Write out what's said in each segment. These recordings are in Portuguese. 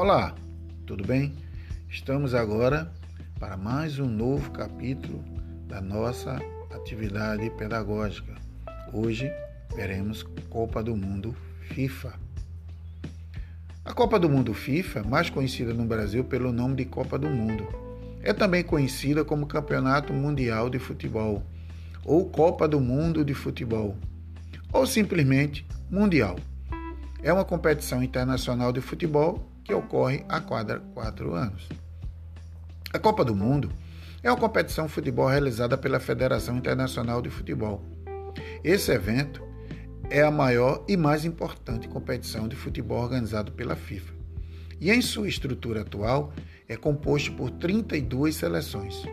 Olá, tudo bem? Estamos agora para mais um novo capítulo da nossa atividade pedagógica. Hoje veremos Copa do Mundo FIFA. A Copa do Mundo FIFA, mais conhecida no Brasil pelo nome de Copa do Mundo, é também conhecida como Campeonato Mundial de Futebol ou Copa do Mundo de Futebol, ou simplesmente Mundial. É uma competição internacional de futebol que ocorre a quatro anos. A Copa do Mundo é uma competição de futebol realizada pela Federação Internacional de Futebol. Esse evento é a maior e mais importante competição de futebol organizada pela FIFA. E em sua estrutura atual é composto por 32 seleções.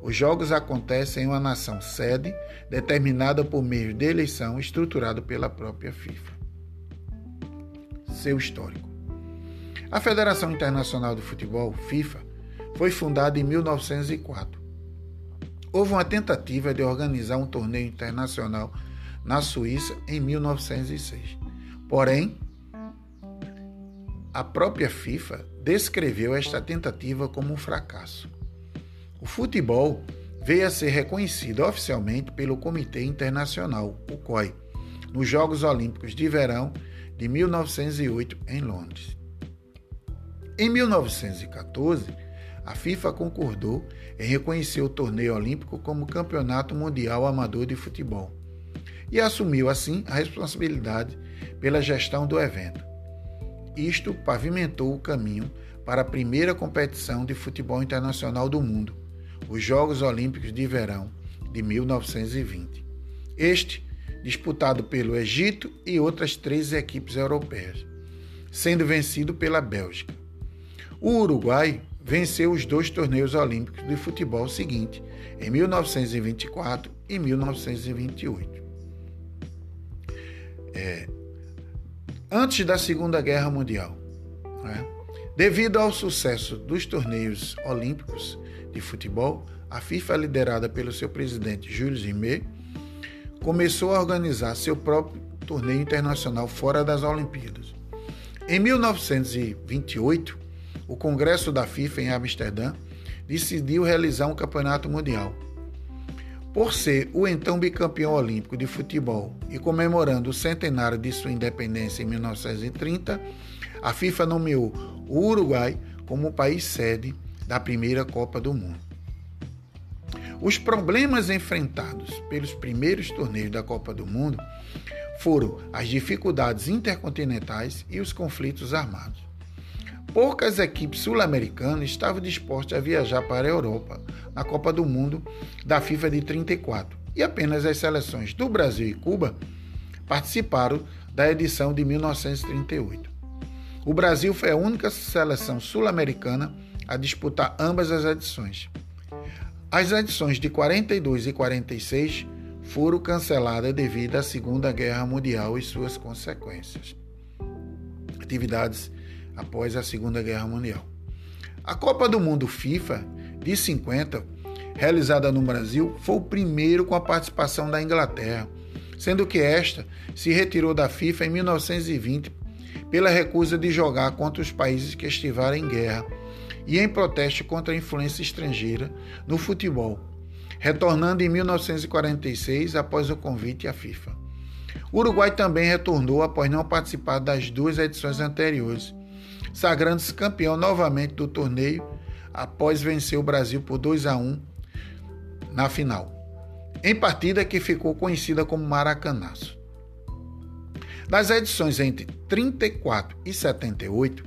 Os jogos acontecem em uma nação sede determinada por meio de eleição estruturado pela própria FIFA. Seu histórico. A Federação Internacional de Futebol, FIFA, foi fundada em 1904. Houve uma tentativa de organizar um torneio internacional na Suíça em 1906. Porém, a própria FIFA descreveu esta tentativa como um fracasso. O futebol veio a ser reconhecido oficialmente pelo Comitê Internacional, o COI, nos Jogos Olímpicos de Verão de 1908 em Londres. Em 1914, a FIFA concordou em reconhecer o torneio olímpico como Campeonato Mundial Amador de Futebol e assumiu assim a responsabilidade pela gestão do evento. Isto pavimentou o caminho para a primeira competição de futebol internacional do mundo, os Jogos Olímpicos de Verão de 1920. Este disputado pelo Egito e outras três equipes europeias, sendo vencido pela Bélgica. O Uruguai venceu os dois torneios olímpicos de futebol seguintes, em 1924 e 1928. É, antes da Segunda Guerra Mundial, né, devido ao sucesso dos torneios olímpicos de futebol, a FIFA, liderada pelo seu presidente Jules Rimet, começou a organizar seu próprio torneio internacional fora das Olimpíadas. Em 1928, o Congresso da FIFA em Amsterdã decidiu realizar um campeonato mundial. Por ser o então bicampeão olímpico de futebol e comemorando o centenário de sua independência em 1930, a FIFA nomeou o Uruguai como país sede da primeira Copa do Mundo. Os problemas enfrentados pelos primeiros torneios da Copa do Mundo foram as dificuldades intercontinentais e os conflitos armados. Poucas equipes sul-americanas estavam dispostas a viajar para a Europa na Copa do Mundo da FIFA de 34 e apenas as seleções do Brasil e Cuba participaram da edição de 1938. O Brasil foi a única seleção sul-americana a disputar ambas as edições. As edições de 42 e 46 foram canceladas devido à Segunda Guerra Mundial e suas consequências. Atividades após a Segunda Guerra Mundial. A Copa do Mundo FIFA de 50, realizada no Brasil, foi o primeiro com a participação da Inglaterra, sendo que esta se retirou da FIFA em 1920 pela recusa de jogar contra os países que estiveram em guerra e em protesto contra a influência estrangeira no futebol, retornando em 1946 após o convite à FIFA. O Uruguai também retornou após não participar das duas edições anteriores sagrando-se campeão novamente do torneio após vencer o Brasil por 2 a 1 na final, em partida que ficou conhecida como Maracanaço. Nas edições entre 34 e 78,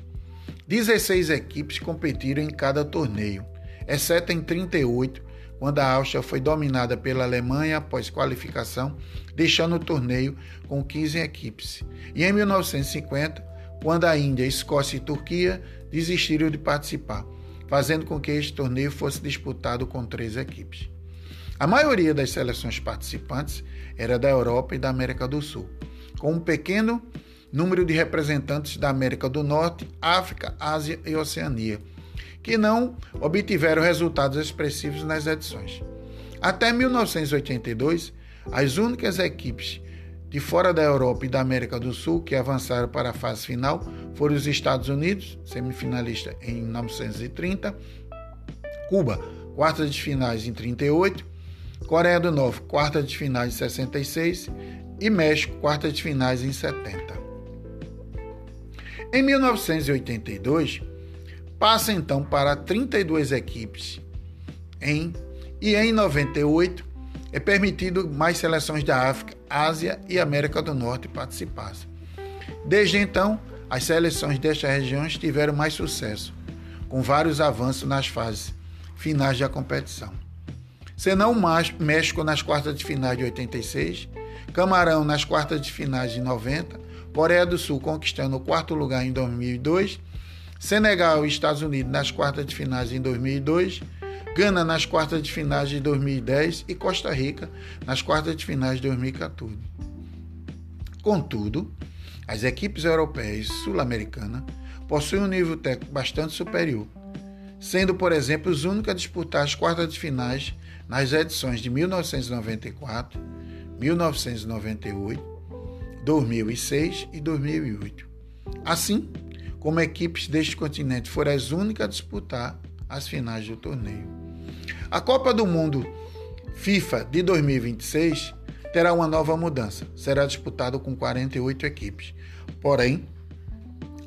16 equipes competiram em cada torneio, exceto em 38, quando a Áustria foi dominada pela Alemanha após qualificação, deixando o torneio com 15 equipes. E em 1950, quando a Índia, Escócia e Turquia desistiram de participar, fazendo com que este torneio fosse disputado com três equipes. A maioria das seleções participantes era da Europa e da América do Sul, com um pequeno número de representantes da América do Norte, África, Ásia e Oceania, que não obtiveram resultados expressivos nas edições. Até 1982, as únicas equipes de fora da Europa e da América do Sul que avançaram para a fase final foram os Estados Unidos, semifinalista em 1930, Cuba, quartas de finais em 38, Coreia do Norte, quartas de finais em 66 e México, quartas de finais em 70. Em 1982, passa então para 32 equipes em e em 98 é permitido mais seleções da África, Ásia e América do Norte participassem. Desde então, as seleções destas regiões tiveram mais sucesso, com vários avanços nas fases finais da competição. Senão México nas quartas de finais de 86, Camarão nas quartas de finais de 90, Coreia do Sul conquistando o quarto lugar em 2002, Senegal e Estados Unidos nas quartas de finais em 2002 Gana nas quartas de finais de 2010 e Costa Rica nas quartas de finais de 2014. Contudo, as equipes europeias e sul-americanas possuem um nível técnico bastante superior, sendo, por exemplo, os únicos a disputar as quartas de finais nas edições de 1994, 1998, 2006 e 2008. Assim como equipes deste continente foram as únicas a disputar as finais do torneio. A Copa do Mundo FIFA de 2026 terá uma nova mudança. Será disputado com 48 equipes. Porém,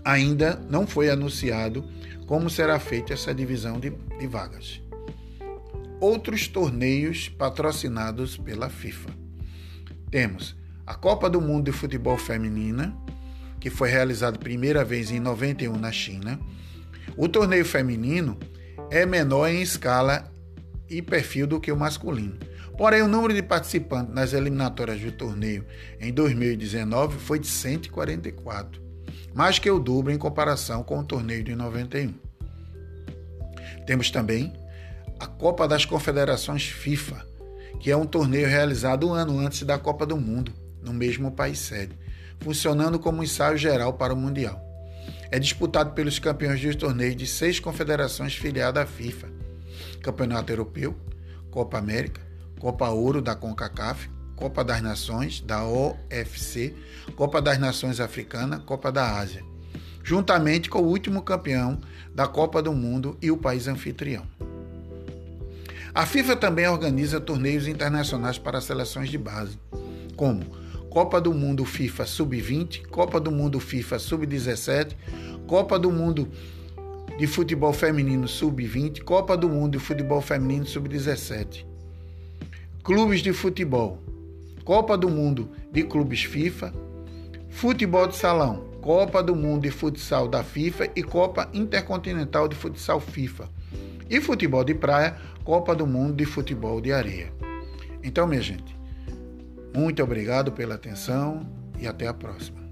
ainda não foi anunciado como será feita essa divisão de, de vagas. Outros torneios patrocinados pela FIFA. Temos a Copa do Mundo de Futebol Feminina, que foi realizada primeira vez em 91 na China. O torneio feminino é menor em escala e perfil do que o masculino. Porém, o número de participantes nas eliminatórias do torneio em 2019 foi de 144, mais que o dobro em comparação com o torneio de 91. Temos também a Copa das Confederações FIFA, que é um torneio realizado um ano antes da Copa do Mundo, no mesmo país sede, funcionando como ensaio geral para o Mundial. É disputado pelos campeões dos torneios de seis confederações filiadas à FIFA Campeonato Europeu, Copa América, Copa Ouro da CONCACAF, Copa das Nações da OFC, Copa das Nações Africana, Copa da Ásia, juntamente com o último campeão da Copa do Mundo e o país anfitrião. A FIFA também organiza torneios internacionais para seleções de base, como Copa do Mundo FIFA Sub-20, Copa do Mundo FIFA Sub-17, Copa do Mundo de Futebol Feminino Sub-20, Copa do Mundo de Futebol Feminino Sub-17. Clubes de futebol, Copa do Mundo de Clubes FIFA, Futebol de Salão, Copa do Mundo de Futsal da FIFA e Copa Intercontinental de Futsal FIFA. E futebol de praia, Copa do Mundo de Futebol de Areia. Então, minha gente, muito obrigado pela atenção e até a próxima.